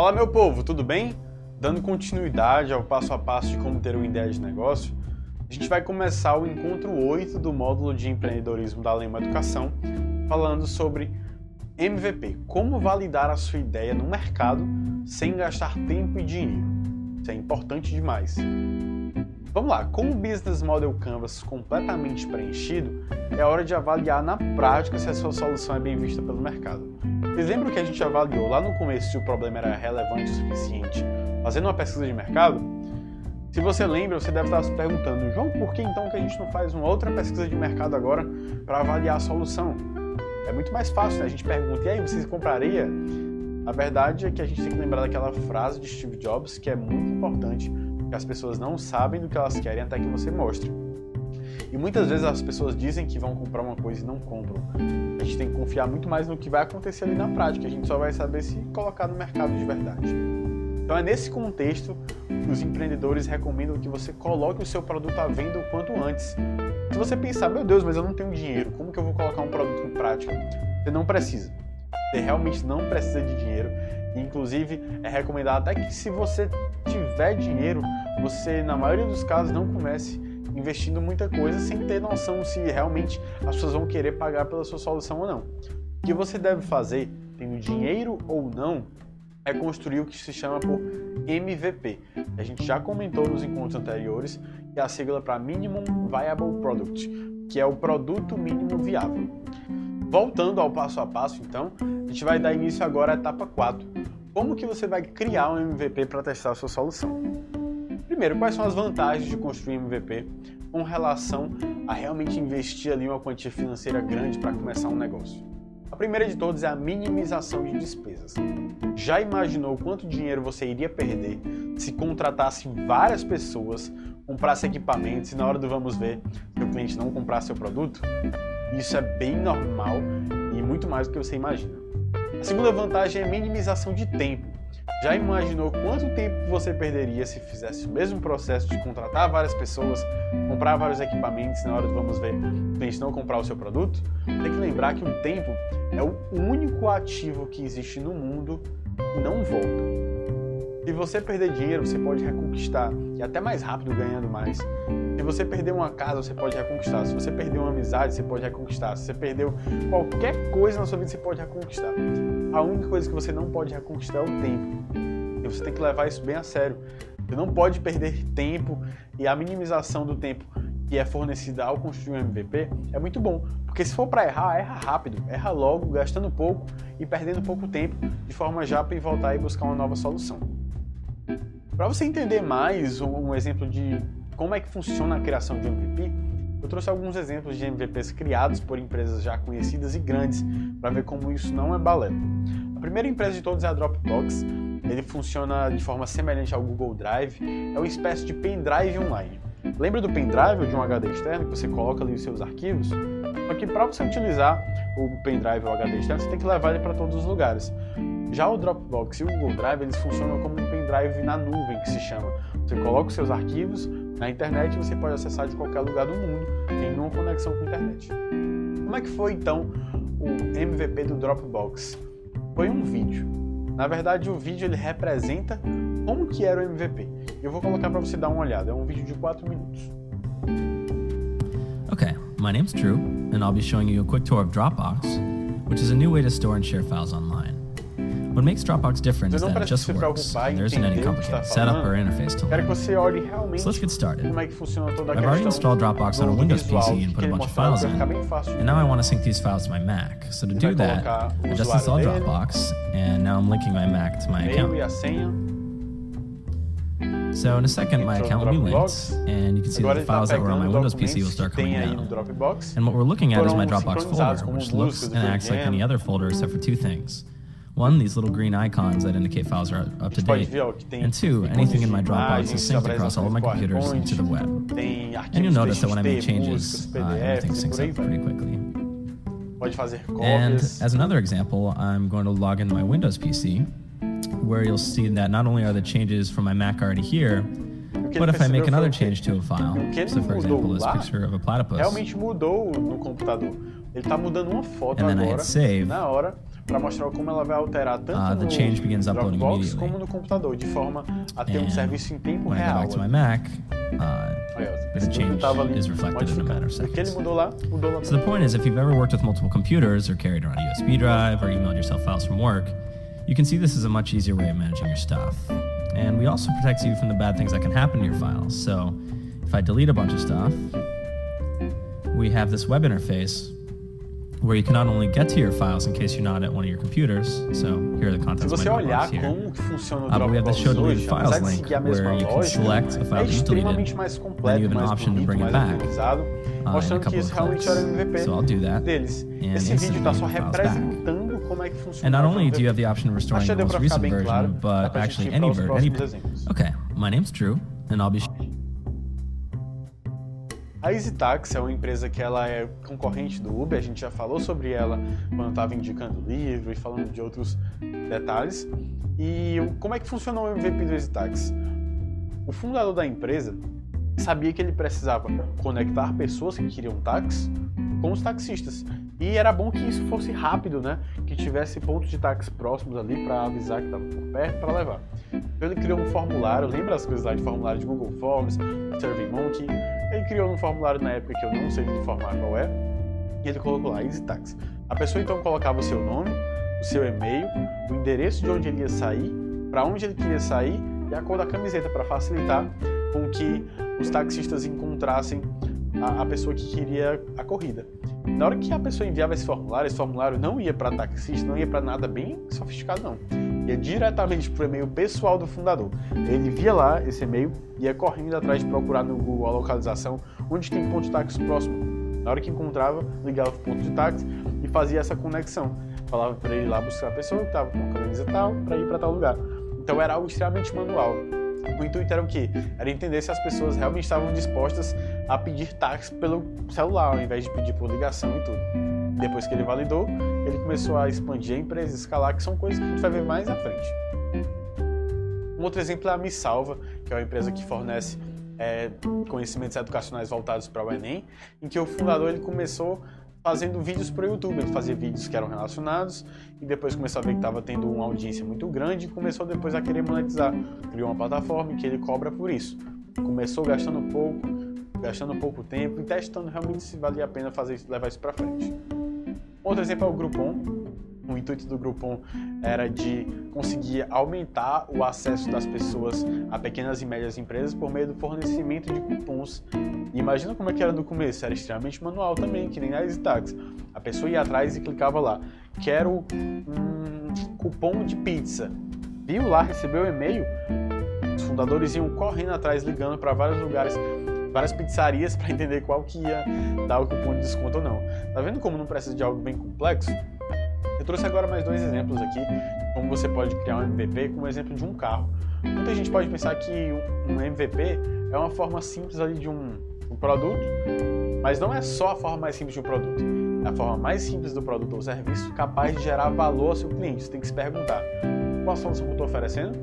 Fala meu povo, tudo bem? Dando continuidade ao passo a passo de como ter uma ideia de negócio, a gente vai começar o encontro 8 do módulo de empreendedorismo da Lema Educação, falando sobre MVP, como validar a sua ideia no mercado sem gastar tempo e dinheiro. Isso é importante demais. Vamos lá, com o Business Model Canvas completamente preenchido, é hora de avaliar na prática se a sua solução é bem vista pelo mercado. Vocês lembram que a gente avaliou lá no começo se o problema era relevante o suficiente, fazendo uma pesquisa de mercado? Se você lembra, você deve estar se perguntando, João, por que então que a gente não faz uma outra pesquisa de mercado agora para avaliar a solução? É muito mais fácil, né? A gente pergunta, e aí, você compraria? A verdade é que a gente tem que lembrar daquela frase de Steve Jobs que é muito importante que as pessoas não sabem do que elas querem até que você mostre. E muitas vezes as pessoas dizem que vão comprar uma coisa e não compram. A gente tem que confiar muito mais no que vai acontecer ali na prática. A gente só vai saber se colocar no mercado de verdade. Então é nesse contexto que os empreendedores recomendam que você coloque o seu produto à venda o quanto antes. Se você pensar, meu Deus, mas eu não tenho dinheiro, como que eu vou colocar um produto em prática? Você não precisa. Você realmente não precisa de dinheiro. Inclusive, é recomendado até que se você tiver dinheiro, você, na maioria dos casos, não comece investindo muita coisa sem ter noção se realmente as pessoas vão querer pagar pela sua solução ou não. O que você deve fazer, tendo dinheiro ou não, é construir o que se chama por MVP. A gente já comentou nos encontros anteriores que é a sigla para Minimum Viable Product, que é o produto mínimo viável. Voltando ao passo a passo, então, a gente vai dar início agora à etapa 4. Como que você vai criar um MVP para testar a sua solução? Primeiro, quais são as vantagens de construir MVP com relação a realmente investir ali uma quantia financeira grande para começar um negócio? A primeira de todas é a minimização de despesas. Já imaginou quanto dinheiro você iria perder se contratasse várias pessoas, comprasse equipamentos e na hora do vamos ver, seu cliente não comprar seu produto? Isso é bem normal e muito mais do que você imagina. A segunda vantagem é a minimização de tempo. Já imaginou quanto tempo você perderia se fizesse o mesmo processo de contratar várias pessoas, comprar vários equipamentos na hora do vamos ver, o cliente não comprar o seu produto? Tem que lembrar que o tempo é o único ativo que existe no mundo e não volta. Se você perder dinheiro, você pode reconquistar e até mais rápido ganhando mais. Se você perder uma casa, você pode reconquistar. Se você perder uma amizade, você pode reconquistar. Se você perdeu qualquer coisa na sua vida, você pode reconquistar. A única coisa que você não pode reconquistar é o tempo. E você tem que levar isso bem a sério. Você não pode perder tempo e a minimização do tempo que é fornecida ao construir um MVP é muito bom, porque se for para errar, erra rápido, erra logo, gastando pouco e perdendo pouco tempo, de forma já para voltar e buscar uma nova solução. Para você entender mais um exemplo de como é que funciona a criação de MVP, eu trouxe alguns exemplos de MVPs criados por empresas já conhecidas e grandes para ver como isso não é balela. A primeira empresa de todos é a Dropbox. Ele funciona de forma semelhante ao Google Drive, é uma espécie de pendrive online. Lembra do pendrive ou de um HD externo que você coloca ali os seus arquivos? Só que para você utilizar o pendrive ou HD externo, você tem que levar ele para todos os lugares. Já o Dropbox e o Google Drive, eles funcionam como pendrive na nuvem, que se chama. Você coloca os seus arquivos na internet e você pode acessar de qualquer lugar do mundo, tem uma conexão com a internet. Como é que foi então o MVP do Dropbox? Foi um vídeo. Na verdade, o vídeo ele representa como que era o MVP. Eu vou colocar para você dar uma olhada. É um vídeo de 4 minutos. Okay, my name's Drew, and I'll be showing you a quick tour of Dropbox, which is a new way to store and share files online. What makes Dropbox different is that it just works, and there isn't any complicated setup or interface to learn. você olhe realmente So let's get started. como é que funciona toda a I've already installed Dropbox on a Windows PC and put a bunch of files in, ficar bem fácil de and now I want to sync these files to my Mac. So to do that, I just installed Dropbox, and now I'm linking my Mac to my account. So in a second, my account will be linked, and you can see that the files that were on my Windows PC will start coming down. And what we're looking at is my Dropbox folder, which looks and acts like any other folder except for two things. One, these little green icons that indicate files are up to date. ver ó, que tem And two, anything in my Dropbox is synced across all of my computers PowerPoint, into the web. And you'll notice that when I make changes, uh, everything syncs up pretty quickly. And as another example, I'm going to log into my Windows PC, where you'll see that not only are the changes from my Mac already here, but if I make another change to a file? So, for example, this picture of a platypus. Realmente mudou no computador. Ele está mudando uma foto agora, na hora, para mostrar como ela vai alterar tanto uh, no Dropbox como no computador, de forma a ter um serviço em tempo real. When I go back to my Mac, uh, the change is reflected in a matter of seconds. Mudou lá, mudou lá so the point is, if you've ever worked with multiple computers or carried around a USB drive or emailed yourself files from work, you can see this is a much easier way of managing your stuff. And we also protect you from the bad things that can happen to your files. So if I delete a bunch of stuff, we have this web interface where you can not only get to your files in case you're not at one of your computers. So here are the contents Se você olhar como que funciona o Dropbox uh, we have the show deleted files link where you can select a file you deleted, mais completo, then you have an option bonito, to bring it back. Uh, mostrando que isso realmente era o MVP so I'll do that, deles. Esse vídeo está só representando como é que funciona. And not only do you have the option of restoring the most recent version, claro, but actually any version. Okay, my name's Drew, and I'll be A EasyTax é uma empresa que ela é concorrente do Uber, a gente já falou sobre ela quando estava indicando o livro e falando de outros detalhes. E como é que funcionou o MVP do EasyTax? O fundador da empresa sabia que ele precisava conectar pessoas que queriam táxi com os taxistas. E era bom que isso fosse rápido, né? Que tivesse pontos de táxi próximos ali para avisar que estava por perto para levar. Então ele criou um formulário, lembra as coisas lá de formulário de Google Forms, SurveyMonkey? Ele criou um formulário na época que eu não sei de informar qual é, e ele colocou lá Easy Tax. A pessoa então colocava o seu nome, o seu e-mail, o endereço de onde ele ia sair, para onde ele queria sair e a cor da camiseta para facilitar com que os taxistas encontrassem a, a, pessoa que queria a corrida. Na hora que a pessoa enviava esse formulário, esse formulário não ia para taxista, não ia para nada bem sofisticado não ia diretamente para o e-mail pessoal do fundador. Ele via lá esse e-mail, ia correndo atrás de procurar no Google a localização onde tem ponto de táxi próximo. Na hora que encontrava, ligava para o ponto de táxi e fazia essa conexão. Falava para ele lá buscar a pessoa que estava com a camisa tal para ir para tal lugar. Então era algo extremamente manual. O intuito era o quê? Era entender se as pessoas realmente estavam dispostas a pedir táxi pelo celular, ao invés de pedir por ligação e tudo. Depois que ele validou, ele começou a expandir a empresa, escalar, que são coisas que a gente vai ver mais à frente. Um outro exemplo é a Me Salva, que é uma empresa que fornece é, conhecimentos educacionais voltados para o Enem, em que o fundador ele começou fazendo vídeos para o YouTube. Ele fazia vídeos que eram relacionados e depois começou a ver que estava tendo uma audiência muito grande e começou depois a querer monetizar. Criou uma plataforma que ele cobra por isso. Começou gastando pouco, gastando pouco tempo e testando realmente se valia a pena fazer isso, levar isso para frente. Outro exemplo é o Groupon. O intuito do Groupon era de conseguir aumentar o acesso das pessoas a pequenas e médias empresas por meio do fornecimento de cupons. E imagina como é que era no começo, era extremamente manual também, que nem na EasyTax. A pessoa ia atrás e clicava lá, quero um cupom de pizza. Viu lá, recebeu o e-mail, os fundadores iam correndo atrás, ligando para vários lugares várias pizzarias para entender qual que ia dar o cupom de desconto ou não. Tá vendo como não precisa de algo bem complexo? Eu trouxe agora mais dois exemplos aqui, como você pode criar um MVP como exemplo de um carro. Muita gente pode pensar que um MVP é uma forma simples ali de um, um produto, mas não é só a forma mais simples de um produto. É a forma mais simples do produto ou serviço capaz de gerar valor ao seu cliente. Você tem que se perguntar qual a solução que eu estou oferecendo?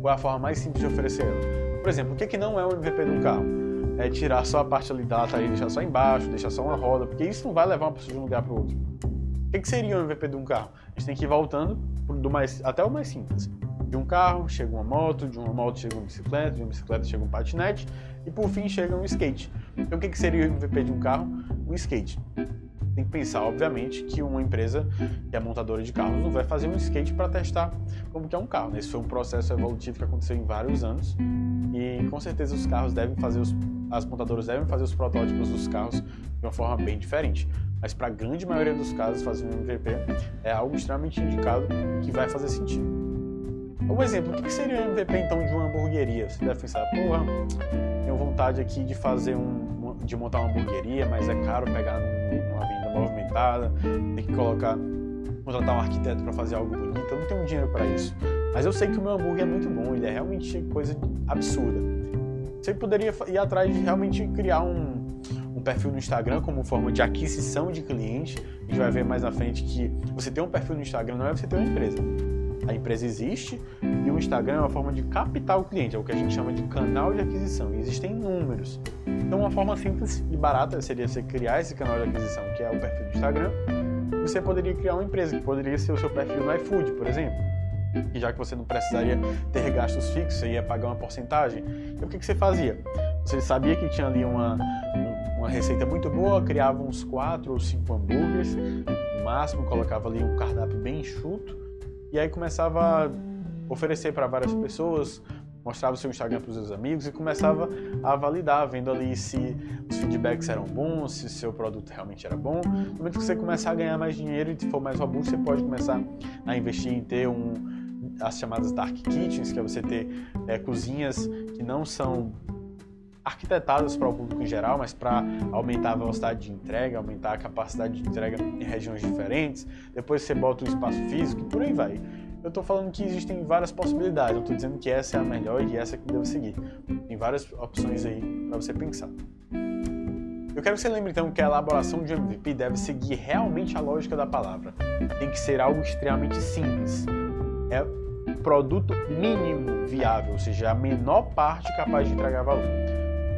Qual é a forma mais simples de oferecer ela? Por exemplo, o que, que não é um MVP de um carro? É, tirar só a parte ali da lataria, deixar só embaixo, deixar só uma roda, porque isso não vai levar uma pessoa de um lugar para o outro. O que, que seria o MVP de um carro? A gente tem que ir voltando do mais, até o mais simples. De um carro chega uma moto, de uma moto chega uma bicicleta, de uma bicicleta chega um patinete e por fim chega um skate. Então o que, que seria o MVP de um carro? Um skate. Tem que pensar, obviamente, que uma empresa que é montadora de carros não vai fazer um skate para testar como que é um carro. Esse foi um processo evolutivo que aconteceu em vários anos e com certeza os carros devem fazer os as montadoras devem fazer os protótipos dos carros de uma forma bem diferente. Mas para a grande maioria dos casos, fazer um MVP é algo extremamente indicado que vai fazer sentido. Um exemplo, o que seria um MVP então de uma hamburgueria? Você deve pensar, porra, tenho vontade aqui de fazer um, de montar uma hamburgueria, mas é caro pegar movimentada, tem que colocar, contratar um arquiteto para fazer algo bonito, eu não tenho dinheiro para isso. Mas eu sei que o meu hambúrguer é muito bom, ele é realmente coisa absurda. Você poderia ir atrás de realmente criar um, um perfil no Instagram como forma de aquisição de cliente. A gente vai ver mais na frente que você ter um perfil no Instagram não é você ter uma empresa. A empresa existe e o Instagram é uma forma de captar o cliente, é o que a gente chama de canal de aquisição. E existem números. Então, uma forma simples e barata seria você criar esse canal de aquisição, que é o perfil do Instagram. Você poderia criar uma empresa, que poderia ser o seu perfil no iFood, por exemplo. E já que você não precisaria ter gastos fixos, você ia pagar uma porcentagem. E o que, que você fazia? Você sabia que tinha ali uma, uma receita muito boa, criava uns quatro ou cinco hambúrgueres, no máximo, colocava ali um cardápio bem enxuto e aí começava a oferecer para várias pessoas, mostrava o seu Instagram para os seus amigos e começava a validar, vendo ali se os feedbacks eram bons, se o seu produto realmente era bom. No momento que você começar a ganhar mais dinheiro e for mais robusto, você pode começar a investir em ter um, as chamadas dark kitchens, que é você ter é, cozinhas que não são arquitetadas para o público em geral, mas para aumentar a velocidade de entrega, aumentar a capacidade de entrega em regiões diferentes. Depois você bota o espaço físico e por aí vai. Eu estou falando que existem várias possibilidades, eu estou dizendo que essa é a melhor e essa que deve seguir. Tem várias opções aí para você pensar. Eu quero que você lembre então que a elaboração de um MVP deve seguir realmente a lógica da palavra. Tem que ser algo extremamente simples. É produto mínimo viável, ou seja, a menor parte capaz de entregar valor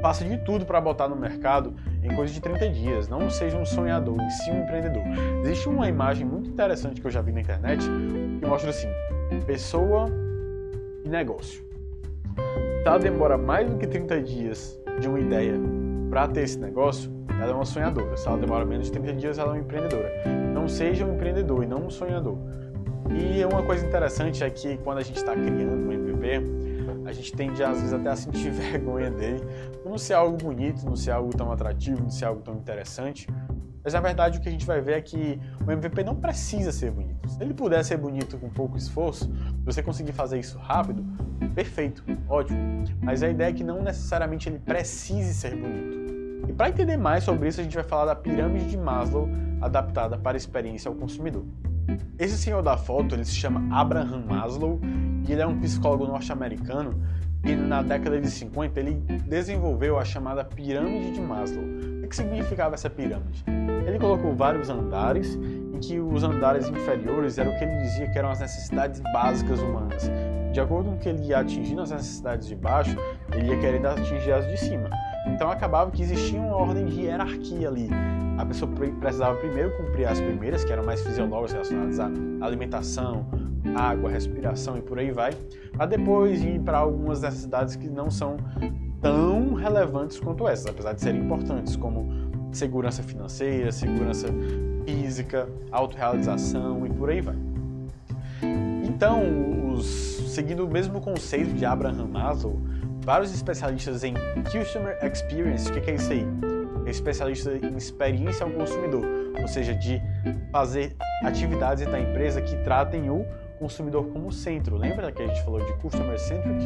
passa de tudo para botar no mercado em coisa de 30 dias. Não seja um sonhador, em si um empreendedor. Existe uma imagem muito interessante que eu já vi na internet que mostra assim: pessoa e negócio. Ela demora mais do que 30 dias de uma ideia para ter esse negócio, ela é uma sonhadora. Se ela demora menos de 30 dias, ela é uma empreendedora. Não seja um empreendedor e não um sonhador. E uma coisa interessante é que quando a gente está criando um MVP, a gente tende às vezes até a sentir vergonha dele, por não ser algo bonito, não ser algo tão atrativo, não ser algo tão interessante. Mas na verdade o que a gente vai ver é que o MVP não precisa ser bonito. Se ele puder ser bonito com pouco esforço, você conseguir fazer isso rápido, perfeito, ótimo. Mas a ideia é que não necessariamente ele precise ser bonito. E para entender mais sobre isso, a gente vai falar da pirâmide de Maslow adaptada para a experiência ao consumidor. Esse senhor da foto, ele se chama Abraham Maslow e ele é um psicólogo norte-americano e na década de 50 ele desenvolveu a chamada pirâmide de Maslow. O que significava essa pirâmide? Ele colocou vários andares em que os andares inferiores eram o que ele dizia que eram as necessidades básicas humanas. De acordo com que ele ia atingindo as necessidades de baixo, ele ia querendo atingir as de cima. Então acabava que existia uma ordem de hierarquia ali. A pessoa precisava primeiro cumprir as primeiras, que eram mais fisiológicas relacionadas à alimentação, água, respiração e por aí vai, para depois ir para algumas necessidades que não são tão relevantes quanto essas, apesar de serem importantes, como segurança financeira, segurança física, autorrealização e por aí vai. Então, os, seguindo o mesmo conceito de Abraham Maslow, vários especialistas em Customer Experience, o que, que é isso aí? É especialista em experiência ao consumidor, ou seja, de fazer atividades da empresa que tratem o consumidor como centro. Lembra que a gente falou de customer centric?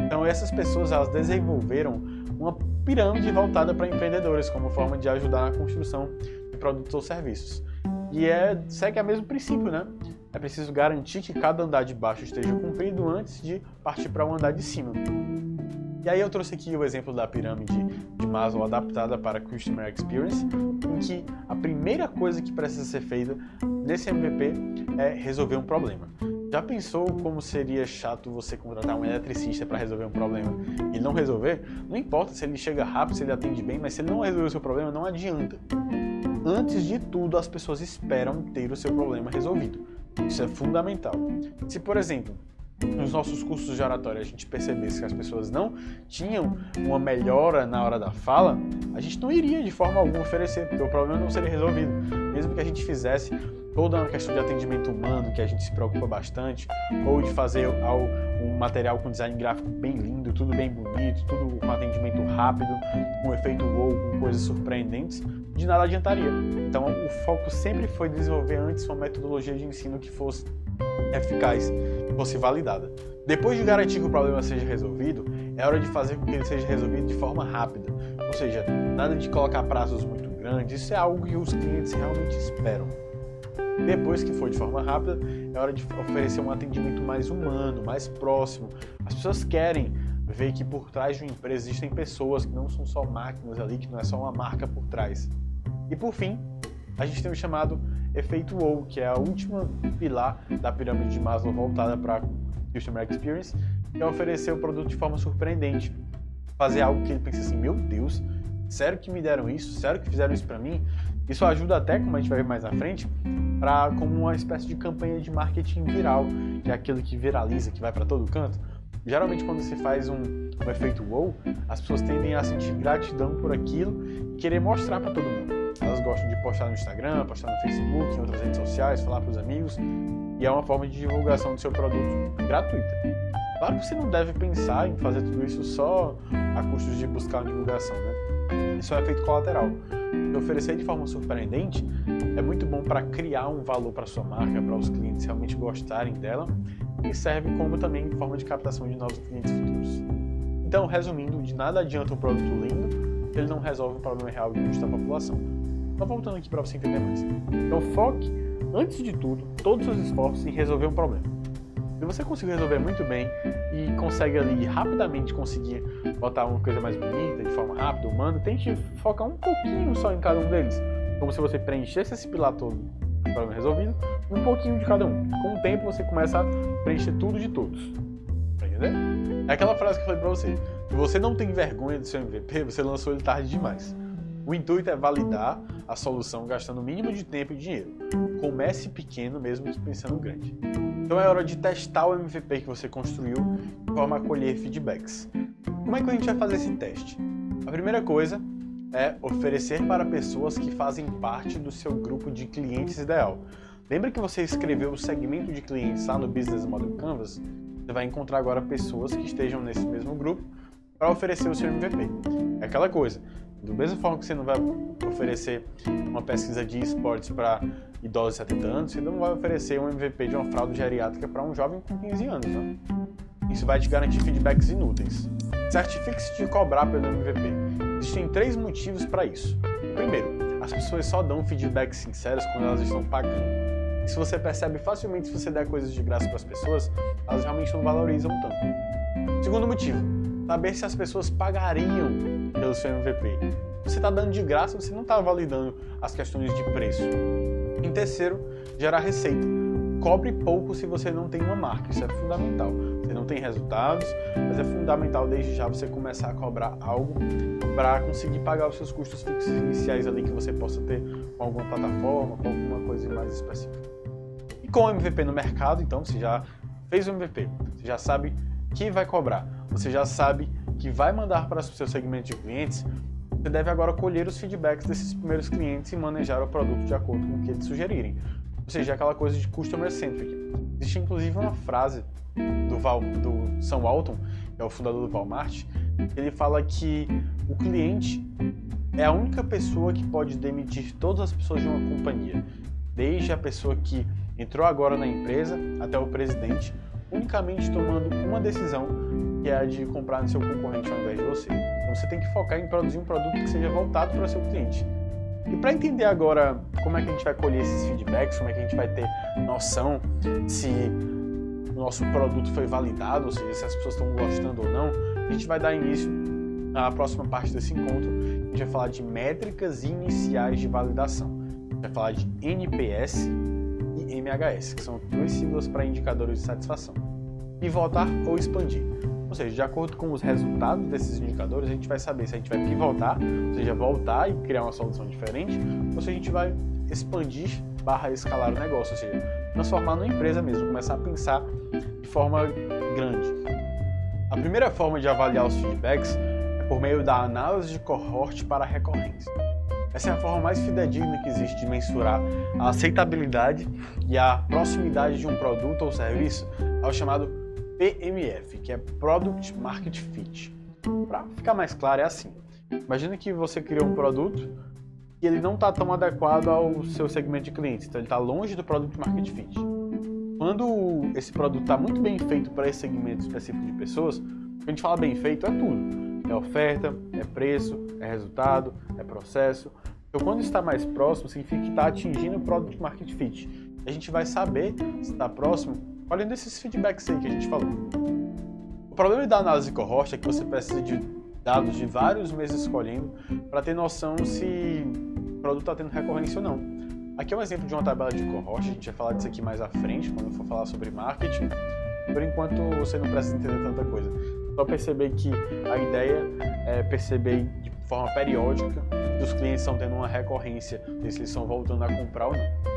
Então essas pessoas elas desenvolveram uma pirâmide voltada para empreendedores como forma de ajudar na construção de produtos ou serviços. E é segue o mesmo princípio, né? É preciso garantir que cada andar de baixo esteja cumprido antes de partir para o um andar de cima. E aí eu trouxe aqui o exemplo da pirâmide de Maslow adaptada para Customer Experience, em que a primeira coisa que precisa ser feita nesse MVP é resolver um problema. Já pensou como seria chato você contratar um eletricista para resolver um problema e não resolver? Não importa se ele chega rápido, se ele atende bem, mas se ele não resolver o seu problema, não adianta. Antes de tudo, as pessoas esperam ter o seu problema resolvido. Isso é fundamental. Se, por exemplo, nos nossos cursos de oratória a gente percebesse que as pessoas não tinham uma melhora na hora da fala, a gente não iria de forma alguma oferecer, porque o problema não seria resolvido. Mesmo que a gente fizesse toda uma questão de atendimento humano, que a gente se preocupa bastante, ou de fazer um material com design gráfico bem lindo, tudo bem bonito, tudo com atendimento rápido, com efeito wow, com coisas surpreendentes, de nada adiantaria. Então o foco sempre foi desenvolver antes uma metodologia de ensino que fosse eficaz e fosse validada. Depois de garantir que o problema seja resolvido, é hora de fazer com que ele seja resolvido de forma rápida. Ou seja, nada de colocar prazos muito grandes, isso é algo que os clientes realmente esperam. Depois que for de forma rápida, é hora de oferecer um atendimento mais humano, mais próximo. As pessoas querem ver que por trás de uma empresa existem pessoas que não são só máquinas ali, que não é só uma marca por trás. E por fim, a gente tem o chamado efeito WoW, que é a última pilar da pirâmide de Maslow voltada para Customer Experience, que é oferecer o produto de forma surpreendente. Fazer algo que ele pense assim, meu Deus, sério que me deram isso? Sério que fizeram isso para mim? Isso ajuda até, como a gente vai ver mais na frente, para como uma espécie de campanha de marketing viral, que é aquilo que viraliza, que vai para todo canto. Geralmente quando você faz um, um efeito wow, as pessoas tendem a sentir gratidão por aquilo e querer mostrar para todo mundo. Elas gostam de postar no Instagram, postar no Facebook, em outras redes sociais, falar para os amigos, e é uma forma de divulgação do seu produto gratuita. Claro que você não deve pensar em fazer tudo isso só a custos de buscar uma divulgação, né? Isso é um efeito colateral. Oferecer de forma surpreendente é muito bom para criar um valor para sua marca, para os clientes realmente gostarem dela e serve como também forma de captação de novos clientes futuros. Então, resumindo, de nada adianta um produto lindo ele não resolve o problema real de custo da população. Só voltando aqui para você entender mais. Então, foque, antes de tudo, todos os seus esforços em resolver um problema. Você conseguir resolver muito bem e consegue ali rapidamente conseguir botar uma coisa mais bonita, de forma rápida, humana, tente focar um pouquinho só em cada um deles. Como se você preenchesse esse pilar todo, problema resolvido, um pouquinho de cada um. Com o tempo você começa a preencher tudo de todos. Pra entender? É aquela frase que eu falei pra você. Se você não tem vergonha do seu MVP, você lançou ele tarde demais. O intuito é validar a solução gastando o mínimo de tempo e dinheiro. Comece pequeno, mesmo que pensando grande. Então é hora de testar o MVP que você construiu de forma a colher feedbacks. Como é que a gente vai fazer esse teste? A primeira coisa é oferecer para pessoas que fazem parte do seu grupo de clientes ideal. Lembra que você escreveu o segmento de clientes lá no Business Model Canvas? Você vai encontrar agora pessoas que estejam nesse mesmo grupo para oferecer o seu MVP. É aquela coisa, do mesma forma que você não vai oferecer uma pesquisa de esportes para idosos de 70 anos, você não vai oferecer um MVP de uma fraude geriátrica para um jovem com 15 anos. Né? Isso vai te garantir feedbacks inúteis. Certifique-se de cobrar pelo MVP. Existem três motivos para isso. Primeiro, as pessoas só dão feedbacks sinceros quando elas estão pagando. Se você percebe facilmente se você der coisas de graça para as pessoas, elas realmente não valorizam tanto. Segundo motivo, saber se as pessoas pagariam pelo seu MVP. Você está dando de graça, você não está validando as questões de preço. Em terceiro, gerar receita. Cobre pouco se você não tem uma marca, isso é fundamental. Você não tem resultados, mas é fundamental desde já você começar a cobrar algo para conseguir pagar os seus custos fixos iniciais ali que você possa ter com alguma plataforma, com alguma coisa mais específica. E com o MVP no mercado, então, você já fez o MVP, você já sabe que vai cobrar, você já sabe que vai mandar para o seu segmento de clientes, você deve agora colher os feedbacks desses primeiros clientes e manejar o produto de acordo com o que eles sugerirem. Ou seja, aquela coisa de customer centric. Existe inclusive uma frase do, Val, do Sam Walton, que é o fundador do Walmart, ele fala que o cliente é a única pessoa que pode demitir todas as pessoas de uma companhia, desde a pessoa que entrou agora na empresa até o presidente, unicamente tomando uma decisão, que é a de comprar no seu concorrente ao invés de você. Então você tem que focar em produzir um produto que seja voltado para seu cliente. E para entender agora como é que a gente vai colher esses feedbacks, como é que a gente vai ter noção se o nosso produto foi validado, ou seja, se as pessoas estão gostando ou não, a gente vai dar início à próxima parte desse encontro. A gente vai falar de métricas iniciais de validação. A gente vai falar de NPS e MHS, que são duas siglas para indicadores de satisfação. Pivotar ou expandir. Ou seja, de acordo com os resultados desses indicadores, a gente vai saber se a gente vai pivotar, ou seja, voltar e criar uma solução diferente, ou se a gente vai expandir barra escalar o negócio, ou seja, transformar numa empresa mesmo, começar a pensar de forma grande. A primeira forma de avaliar os feedbacks é por meio da análise de cohort para recorrência. Essa é a forma mais fidedigna que existe de mensurar a aceitabilidade e a proximidade de um produto ou serviço ao chamado PMF, que é Product Market Fit. Para ficar mais claro, é assim: imagina que você criou um produto e ele não está tão adequado ao seu segmento de clientes, então ele está longe do Product Market Fit. Quando esse produto está muito bem feito para esse segmento específico de pessoas, a gente fala bem feito é tudo. É oferta, é preço, é resultado, é processo. Então, quando está mais próximo, significa que está atingindo o Product Market Fit. A gente vai saber se está próximo olhando esses feedbacks aí que a gente falou. O problema da análise cohort é que você precisa de dados de vários meses escolhendo para ter noção se o produto está tendo recorrência ou não. Aqui é um exemplo de uma tabela de cohort, a gente vai falar disso aqui mais à frente, quando for falar sobre marketing. Por enquanto, você não precisa entender tanta coisa. Só perceber que a ideia é perceber de forma periódica se os clientes estão tendo uma recorrência, se eles estão voltando a comprar ou não.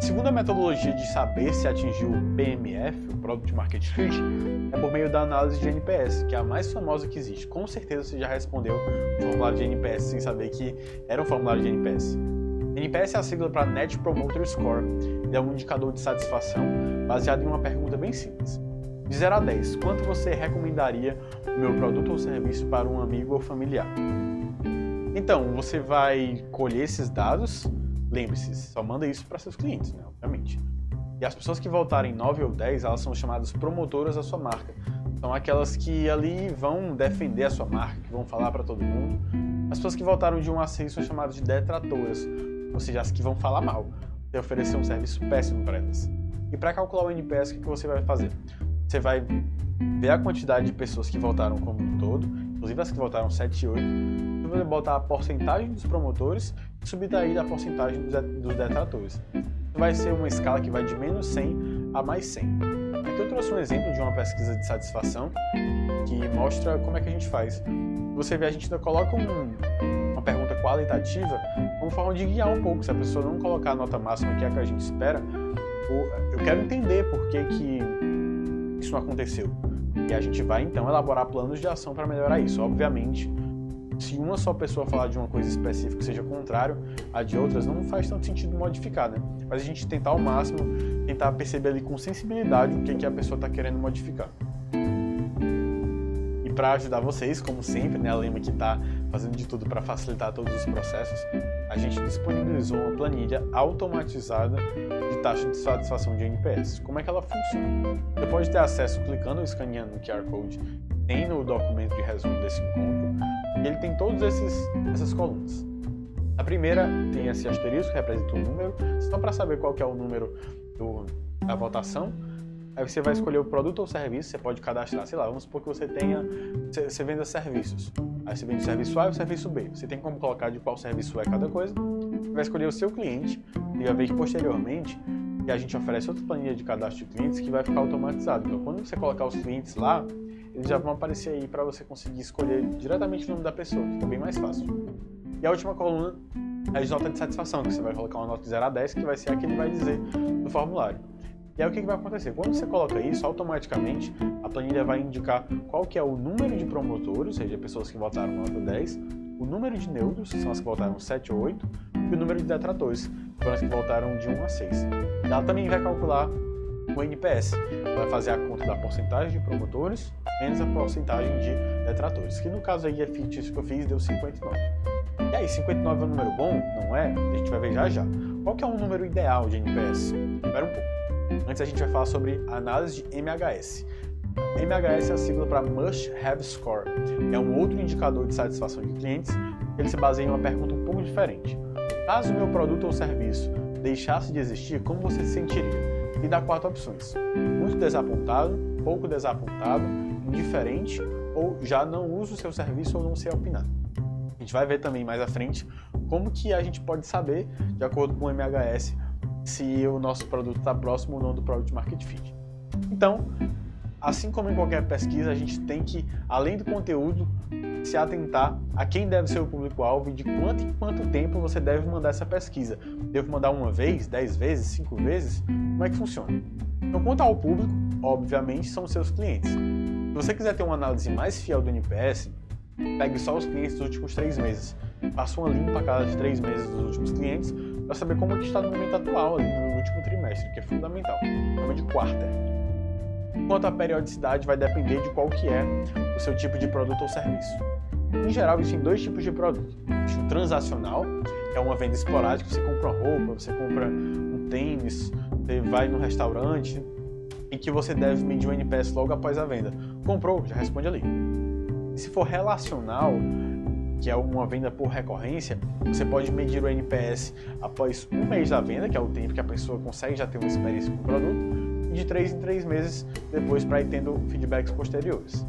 Segundo a metodologia de saber se atingiu o PMF, o Product Market Fit, é por meio da análise de NPS, que é a mais famosa que existe. Com certeza você já respondeu o formulário de NPS sem saber que era um formulário de NPS. NPS é a sigla para Net Promoter Score, e é um indicador de satisfação baseado em uma pergunta bem simples. De 0 a 10, quanto você recomendaria o meu produto ou serviço para um amigo ou familiar? Então, você vai colher esses dados Lembre-se, só manda isso para seus clientes, né? obviamente. E as pessoas que voltarem 9 ou 10, elas são chamadas promotoras da sua marca. São aquelas que ali vão defender a sua marca, que vão falar para todo mundo. As pessoas que voltaram de 1 a 6 são chamadas de detratoras, ou seja, as que vão falar mal, e oferecer um serviço péssimo para elas. E para calcular o NPS, o que você vai fazer? Você vai ver a quantidade de pessoas que voltaram como um todo, inclusive as que votaram 7 e 8, você vai botar a porcentagem dos promotores subtrair a porcentagem dos detratores. Vai ser uma escala que vai de menos 100 a mais 100. Aqui eu trouxe um exemplo de uma pesquisa de satisfação que mostra como é que a gente faz. Você vê, a gente ainda coloca um, uma pergunta qualitativa como forma de guiar um pouco. Se a pessoa não colocar a nota máxima que é a que a gente espera, eu quero entender por que, que isso não aconteceu. E a gente vai então elaborar planos de ação para melhorar isso. Obviamente, se uma só pessoa falar de uma coisa específica que seja contrário à de outras, não faz tanto sentido modificar, né? Mas a gente tentar ao máximo, tentar perceber ali com sensibilidade o que, que a pessoa está querendo modificar. E para ajudar vocês, como sempre, né, a Lema que está fazendo de tudo para facilitar todos os processos, a gente disponibilizou uma planilha automatizada de taxa de satisfação de NPS. Como é que ela funciona? Você pode ter acesso clicando ou escaneando o QR Code tem no documento de resumo desse encontro, e ele tem todas essas colunas. A primeira tem esse asterisco, que representa um número, só para saber qual é o número do, da votação. Aí você vai escolher o produto ou serviço, você pode cadastrar, sei lá, vamos supor que você tenha, você, você venda serviços. Aí você vende o serviço A e o serviço B. Você tem como colocar de qual serviço é cada coisa. Vai escolher o seu cliente e vai ver que posteriormente a gente oferece outra planilha de cadastro de clientes que vai ficar automatizado. Então, quando você colocar os clientes lá, eles já vão aparecer aí para você conseguir escolher diretamente o nome da pessoa, fica bem mais fácil. E a última coluna é a nota de satisfação, que você vai colocar uma nota de 0 a 10, que vai ser a que ele vai dizer no formulário. E aí o que, que vai acontecer? Quando você coloca isso, automaticamente a planilha vai indicar qual que é o número de promotores, ou seja, pessoas que votaram nota 10, o número de neutros, que são as que votaram 7 ou 8, e o número de detratores, que foram as que votaram de 1 a 6. Ela também vai calcular o NPS. Vai fazer a conta da porcentagem de promotores menos a porcentagem de detratores, que no caso aí é fictício que eu fiz, deu 59. E aí, 59 é um número bom? Não é? A gente vai ver já já. Qual que é o número ideal de NPS? Espera um pouco. Antes a gente vai falar sobre análise de MHS. MHS é a sigla para Must Have Score. É um outro indicador de satisfação de clientes. Ele se baseia em uma pergunta um pouco diferente. Caso o meu produto ou serviço deixasse de existir, como você se sentiria? E dá quatro opções: muito desapontado, pouco desapontado, indiferente ou já não usa o seu serviço ou não sei opinar. A gente vai ver também mais à frente como que a gente pode saber, de acordo com o MHS, se o nosso produto está próximo ou não do Product Market Fit. Então, assim como em qualquer pesquisa, a gente tem que, além do conteúdo, se atentar a quem deve ser o público-alvo e de quanto em quanto tempo você deve mandar essa pesquisa. Devo mandar uma vez, dez vezes, cinco vezes? Como é que funciona? Então, quanto ao público, obviamente são seus clientes. Se você quiser ter uma análise mais fiel do NPS, pegue só os clientes dos últimos três meses. Faça uma limpa a cada três meses dos últimos clientes para saber como é está no momento atual, ali no último trimestre, que é fundamental. Chama de quarter. Quanto à periodicidade, vai depender de qual que é o seu tipo de produto ou serviço. Em geral, existem dois tipos de produto. O transacional, que é uma venda esporádica, você compra uma roupa, você compra um tênis, você vai no restaurante e que você deve medir o NPS logo após a venda. Comprou, já responde ali. Se for relacional, que é uma venda por recorrência, você pode medir o NPS após um mês da venda, que é o tempo que a pessoa consegue já ter uma experiência com o produto, de 3 em 3 meses depois para ir tendo feedbacks posteriores.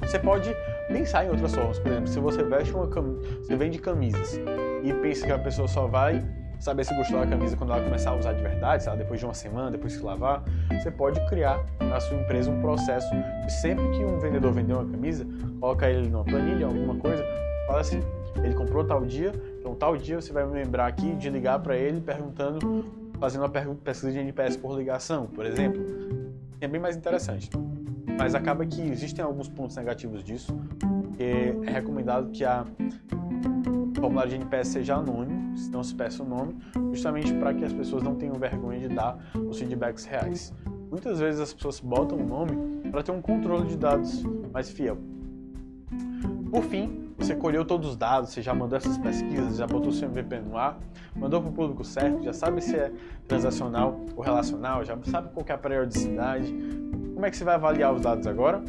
Você pode pensar em outras formas, por exemplo, se você veste uma cam... você vende camisas e pensa que a pessoa só vai saber se gostou da camisa quando ela começar a usar de verdade, sabe? depois de uma semana, depois que lavar, você pode criar na sua empresa um processo de sempre que um vendedor vender uma camisa, coloca ele numa planilha, alguma coisa, fala assim, ele comprou tal dia, então tal dia você vai me lembrar aqui de ligar para ele perguntando, fazendo uma pesquisa de NPS por ligação, por exemplo. É bem mais interessante. Mas acaba que existem alguns pontos negativos disso, é recomendado que a formulário de NPS seja anônimo, se não se peça o nome, justamente para que as pessoas não tenham vergonha de dar os feedbacks reais. Muitas vezes as pessoas botam o nome para ter um controle de dados mais fiel. Por fim, você colheu todos os dados, você já mandou essas pesquisas, já botou seu MVP no ar, mandou para o público certo, já sabe se é transacional ou relacional, já sabe qual é a periodicidade. Como é que você vai avaliar os dados agora?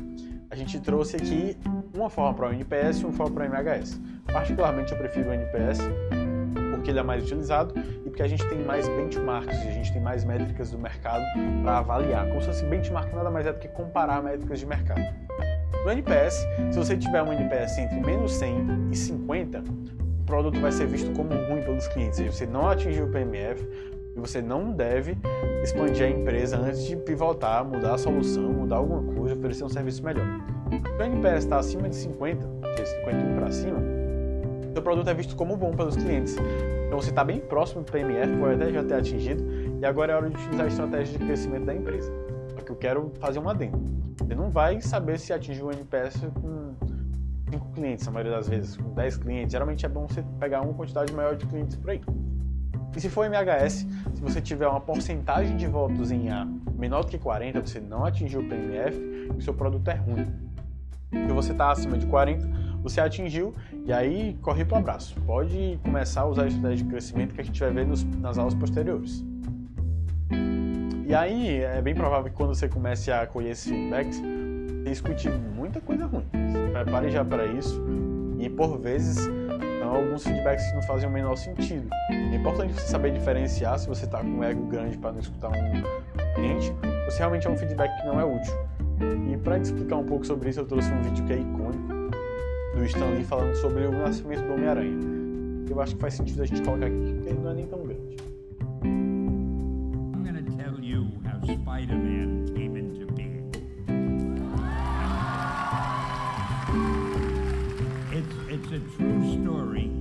A gente trouxe aqui uma forma para o NPS e uma forma para o MHS. Particularmente eu prefiro o NPS porque ele é mais utilizado e porque a gente tem mais benchmarks, a gente tem mais métricas do mercado para avaliar. Como se fosse benchmark nada mais é do que comparar métricas de mercado. No NPS, se você tiver um NPS entre menos 100 e 50, o produto vai ser visto como ruim pelos clientes. Você não atingiu o PMF e você não deve expandir a empresa antes de pivotar, mudar a solução, mudar alguma coisa, oferecer um serviço melhor. Se o NPS está acima de 50, de 51 para cima, seu produto é visto como bom pelos clientes. Então você está bem próximo do PMF, pode até já ter atingido, e agora é hora de utilizar a estratégia de crescimento da empresa. Só que eu quero fazer um adendo. Você não vai saber se atingiu o NPS com 5 clientes, a maioria das vezes, com 10 clientes. Geralmente é bom você pegar uma quantidade maior de clientes por aí. E se for MHS, se você tiver uma porcentagem de votos em A menor do que 40, você não atingiu o PMF e seu produto é ruim. Se você está acima de 40, você atingiu e aí corre para o abraço. Pode começar a usar a estratégia de crescimento que a gente vai ver nos, nas aulas posteriores. E aí é bem provável que quando você comece a colher esses feedbacks, você escute muita coisa ruim. Se prepare já para isso e por vezes são alguns feedbacks que não fazem o menor sentido. É importante você saber diferenciar se você está com um ego grande para não escutar um cliente ou se realmente é um feedback que não é útil. E para explicar um pouco sobre isso, eu trouxe um vídeo que é icônico do Stan Lee falando sobre o nascimento do Homem-Aranha. Eu acho que faz sentido a gente colocar aqui, porque ele não é nem tão you how Spider-Man came into being. It's, it's a true story,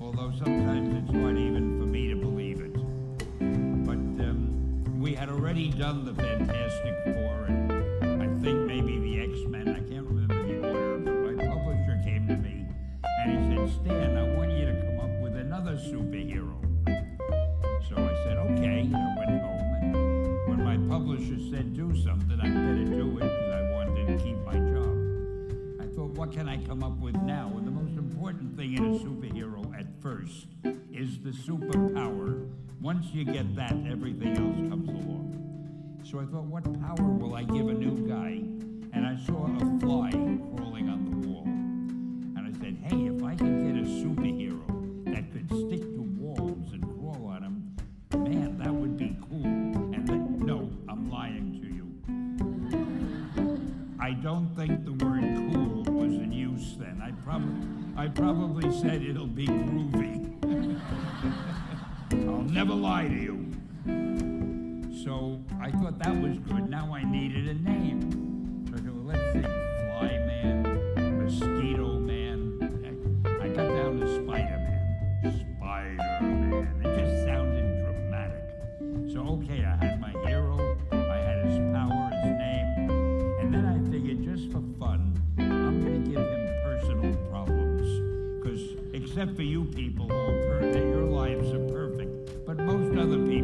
although sometimes it's hard even for me to believe it. But um, we had already done the Fantastic Four and I think maybe the X Men, I can't remember the order, but my publisher came to me and he said, Stan, I want you to come up with another superhero. Publisher said do something, I better do it because I wanted to keep my job. I thought, what can I come up with now? And the most important thing in a superhero at first is the superpower. Once you get that, everything else comes along. So I thought, what power will I give a new guy? And I saw a fly crawling on the wall. Okay, I had my hero, I had his power, his name, and then I figured just for fun, I'm going to give him personal problems. Because except for you people who your lives are perfect, but most other people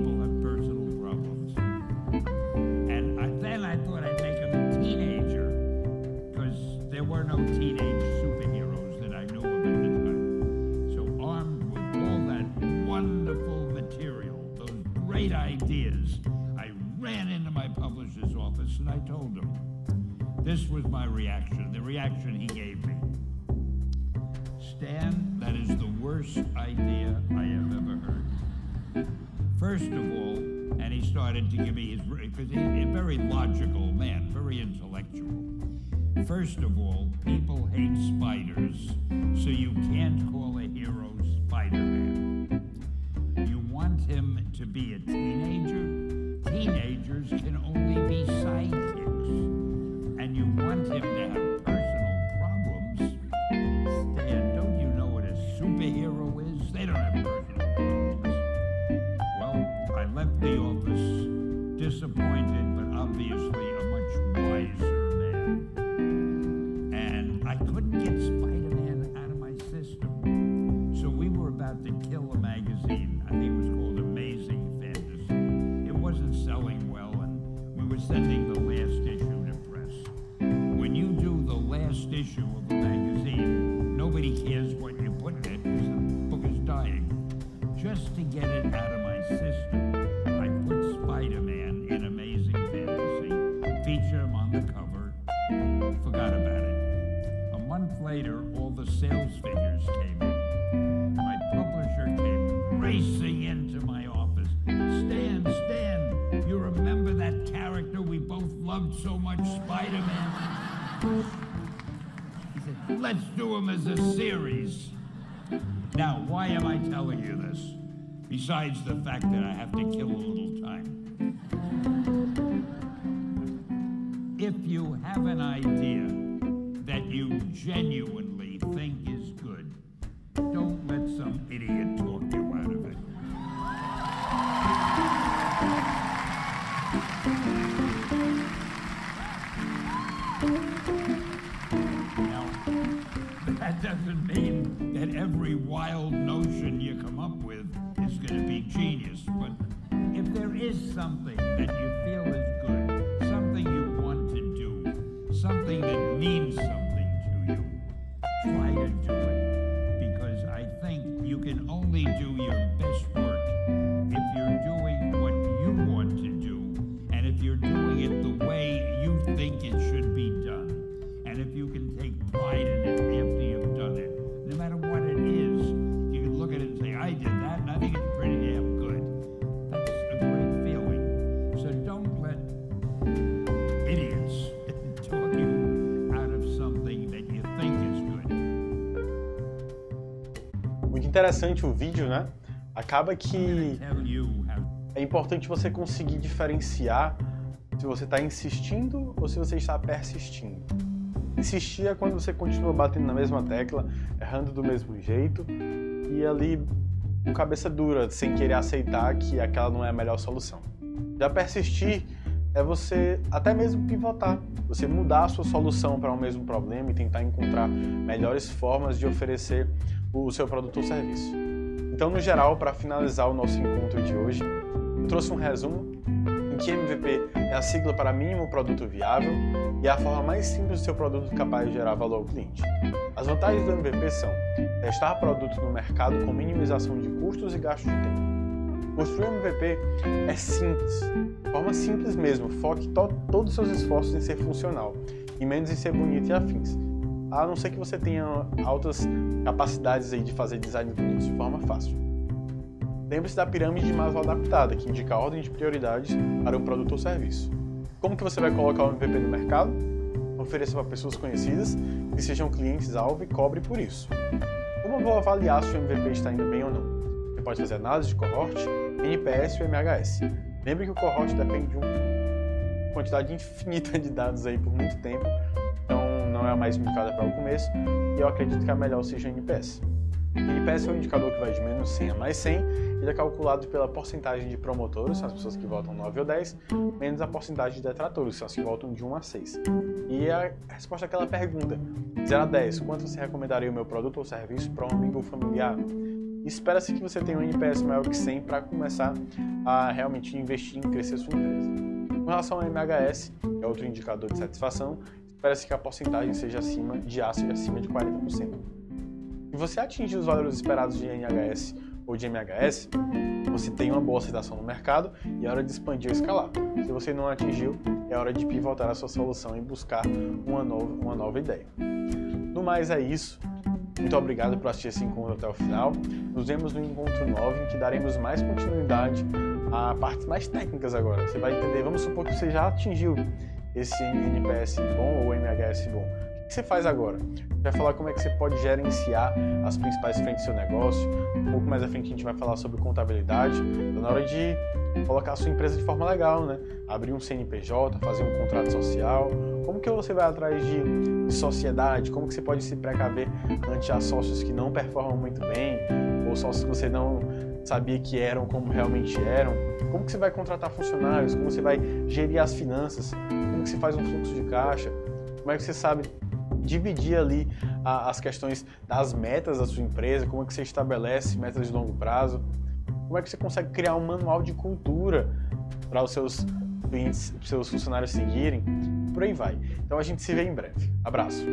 First of all, Besides the fact that I have to kill a little time. If you have an idea that you genuinely think is good, don't let some idiot talk you out of it. Now, that doesn't mean that every wild notion is something that you feel is good, something you want to do, something that means something interessante o vídeo, né? Acaba que é importante você conseguir diferenciar se você está insistindo ou se você está persistindo. Insistir é quando você continua batendo na mesma tecla, errando do mesmo jeito e ali com cabeça dura, sem querer aceitar que aquela não é a melhor solução. Já persistir é você até mesmo pivotar, você mudar a sua solução para o mesmo problema e tentar encontrar melhores formas de oferecer o seu produto ou serviço. Então, no geral, para finalizar o nosso encontro de hoje, eu trouxe um resumo em que MVP é a sigla para mínimo produto viável e é a forma mais simples do seu produto capaz de gerar valor ao cliente. As vantagens do MVP são testar produto no mercado com minimização de custos e gastos de tempo. Construir um MVP é simples, de forma simples mesmo, foque to todos os seus esforços em ser funcional e menos em ser bonito e afins. A não ser que você tenha altas capacidades aí de fazer design bonito de forma fácil. Lembre-se da pirâmide de Maslow adaptada, que indica a ordem de prioridades para um produto ou serviço. Como que você vai colocar o MVP no mercado? Ofereça para pessoas conhecidas que sejam clientes-alvo e cobre por isso. Como eu vou avaliar se o MVP está indo bem ou não? Você pode fazer análise de cohort, NPS ou MHS. Lembre que o cohort depende de uma quantidade infinita de dados aí por muito tempo, então é a mais indicada para o começo, e eu acredito que a melhor seja o NPS. NPS é um indicador que vai de menos 100 a mais 100, ele é calculado pela porcentagem de promotores, são as pessoas que votam 9 ou 10, menos a porcentagem de detratores, são as que votam de 1 a 6. E a resposta àquela pergunta, 0 a 10, quanto você recomendaria o meu produto ou serviço para um amigo ou familiar? Espera-se que você tenha um NPS maior que 100 para começar a realmente investir em crescer sua empresa. Com relação ao MHS, é outro indicador de satisfação, espera-se que a porcentagem seja acima de seja acima de 40%. Se você atingir os valores esperados de NHS ou de MHS, você tem uma boa aceitação no mercado e é hora de expandir ou escalar. Se você não atingiu, é hora de pivotar a sua solução e buscar uma nova, uma nova ideia. No mais é isso. Muito obrigado por assistir esse encontro até o final. Nos vemos no encontro 9, em que daremos mais continuidade a partes mais técnicas agora. Você vai entender, vamos supor que você já atingiu esse NPS bom ou MHS bom. O que você faz agora? vai falar como é que você pode gerenciar as principais frentes do seu negócio. Um pouco mais à frente a gente vai falar sobre contabilidade. Então, na hora de colocar a sua empresa de forma legal, né? Abrir um CNPJ, fazer um contrato social. Como que você vai atrás de, de sociedade? Como que você pode se precaver ante a sócios que não performam muito bem ou sócios que você não sabia que eram como realmente eram? Como que você vai contratar funcionários? Como você vai gerir as finanças? Como que você faz um fluxo de caixa? Como é que você sabe dividir ali a, as questões das metas da sua empresa, como é que você estabelece metas de longo prazo, como é que você consegue criar um manual de cultura para os seus clientes, seus funcionários seguirem, por aí vai. Então a gente se vê em breve. Abraço!